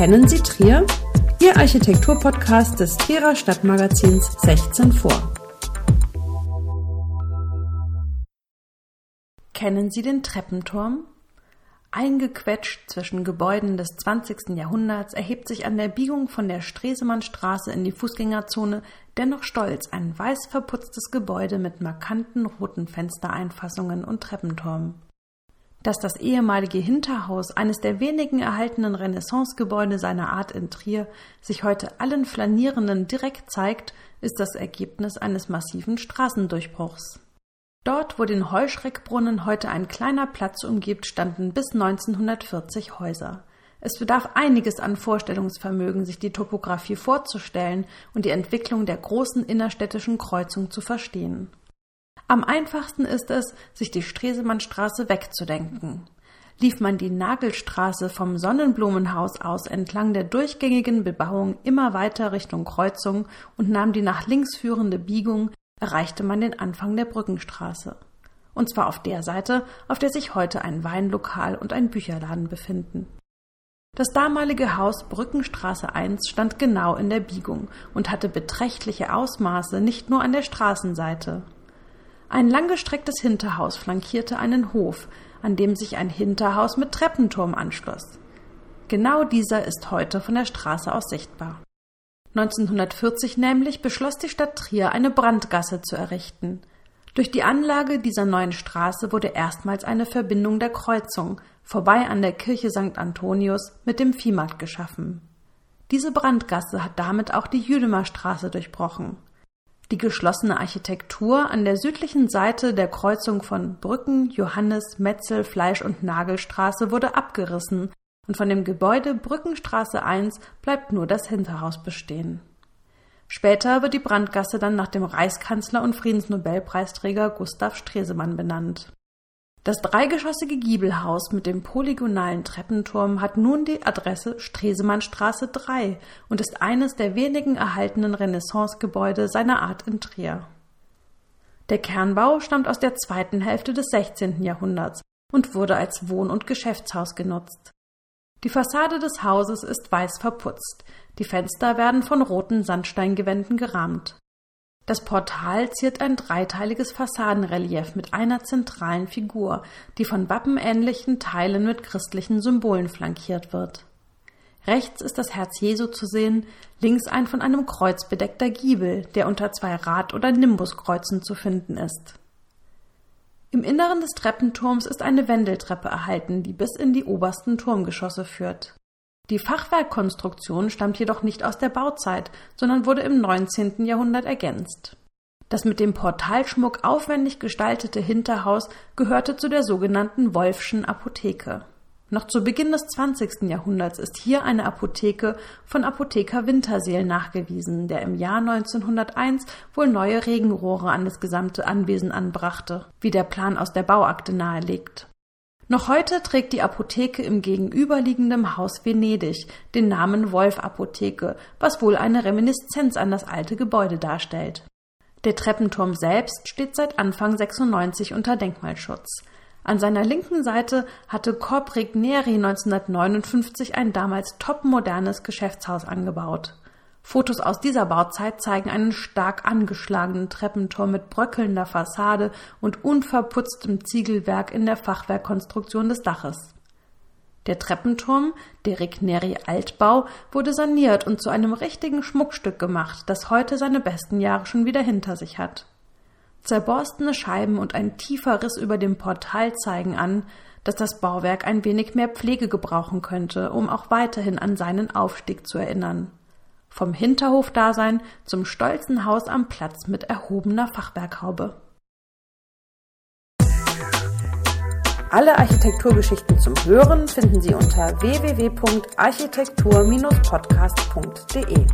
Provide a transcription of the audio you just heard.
Kennen Sie Trier? Ihr Architekturpodcast des Trierer Stadtmagazins 16 vor. Kennen Sie den Treppenturm? Eingequetscht zwischen Gebäuden des 20. Jahrhunderts erhebt sich an der Biegung von der Stresemannstraße in die Fußgängerzone dennoch stolz ein weiß verputztes Gebäude mit markanten roten Fenstereinfassungen und Treppenturm. Dass das ehemalige Hinterhaus, eines der wenigen erhaltenen Renaissancegebäude seiner Art in Trier, sich heute allen Flanierenden direkt zeigt, ist das Ergebnis eines massiven Straßendurchbruchs. Dort, wo den Heuschreckbrunnen heute ein kleiner Platz umgibt, standen bis 1940 Häuser. Es bedarf einiges an Vorstellungsvermögen, sich die Topographie vorzustellen und die Entwicklung der großen innerstädtischen Kreuzung zu verstehen. Am einfachsten ist es, sich die Stresemannstraße wegzudenken. Lief man die Nagelstraße vom Sonnenblumenhaus aus entlang der durchgängigen Bebauung immer weiter Richtung Kreuzung und nahm die nach links führende Biegung, erreichte man den Anfang der Brückenstraße. Und zwar auf der Seite, auf der sich heute ein Weinlokal und ein Bücherladen befinden. Das damalige Haus Brückenstraße 1 stand genau in der Biegung und hatte beträchtliche Ausmaße nicht nur an der Straßenseite. Ein langgestrecktes Hinterhaus flankierte einen Hof, an dem sich ein Hinterhaus mit Treppenturm anschloss. Genau dieser ist heute von der Straße aus sichtbar. 1940 nämlich beschloss die Stadt Trier, eine Brandgasse zu errichten. Durch die Anlage dieser neuen Straße wurde erstmals eine Verbindung der Kreuzung vorbei an der Kirche St. Antonius mit dem Viehmarkt geschaffen. Diese Brandgasse hat damit auch die Jüdemer Straße durchbrochen. Die geschlossene Architektur an der südlichen Seite der Kreuzung von Brücken, Johannes, Metzel, Fleisch und Nagelstraße wurde abgerissen und von dem Gebäude Brückenstraße 1 bleibt nur das Hinterhaus bestehen. Später wird die Brandgasse dann nach dem Reichskanzler und Friedensnobelpreisträger Gustav Stresemann benannt. Das dreigeschossige Giebelhaus mit dem polygonalen Treppenturm hat nun die Adresse Stresemannstraße 3 und ist eines der wenigen erhaltenen Renaissancegebäude seiner Art in Trier. Der Kernbau stammt aus der zweiten Hälfte des 16. Jahrhunderts und wurde als Wohn- und Geschäftshaus genutzt. Die Fassade des Hauses ist weiß verputzt, die Fenster werden von roten Sandsteingewänden gerahmt. Das Portal ziert ein dreiteiliges Fassadenrelief mit einer zentralen Figur, die von wappenähnlichen Teilen mit christlichen Symbolen flankiert wird. Rechts ist das Herz Jesu zu sehen, links ein von einem Kreuz bedeckter Giebel, der unter zwei Rad- oder Nimbuskreuzen zu finden ist. Im Inneren des Treppenturms ist eine Wendeltreppe erhalten, die bis in die obersten Turmgeschosse führt. Die Fachwerkkonstruktion stammt jedoch nicht aus der Bauzeit, sondern wurde im 19. Jahrhundert ergänzt. Das mit dem Portalschmuck aufwendig gestaltete Hinterhaus gehörte zu der sogenannten Wolfschen Apotheke. Noch zu Beginn des 20. Jahrhunderts ist hier eine Apotheke von Apotheker Winterseel nachgewiesen, der im Jahr 1901 wohl neue Regenrohre an das gesamte Anwesen anbrachte, wie der Plan aus der Bauakte nahelegt. Noch heute trägt die Apotheke im gegenüberliegenden Haus Venedig den Namen Wolf Apotheke, was wohl eine Reminiszenz an das alte Gebäude darstellt. Der Treppenturm selbst steht seit Anfang 96 unter Denkmalschutz. An seiner linken Seite hatte Corp Neri 1959 ein damals topmodernes Geschäftshaus angebaut. Fotos aus dieser Bauzeit zeigen einen stark angeschlagenen Treppenturm mit bröckelnder Fassade und unverputztem Ziegelwerk in der Fachwerkkonstruktion des Daches. Der Treppenturm, der Regneri Altbau, wurde saniert und zu einem richtigen Schmuckstück gemacht, das heute seine besten Jahre schon wieder hinter sich hat. Zerborstene Scheiben und ein tiefer Riss über dem Portal zeigen an, dass das Bauwerk ein wenig mehr Pflege gebrauchen könnte, um auch weiterhin an seinen Aufstieg zu erinnern. Vom Hinterhofdasein zum stolzen Haus am Platz mit erhobener Fachwerkhaube. Alle Architekturgeschichten zum Hören finden Sie unter www.architektur-podcast.de.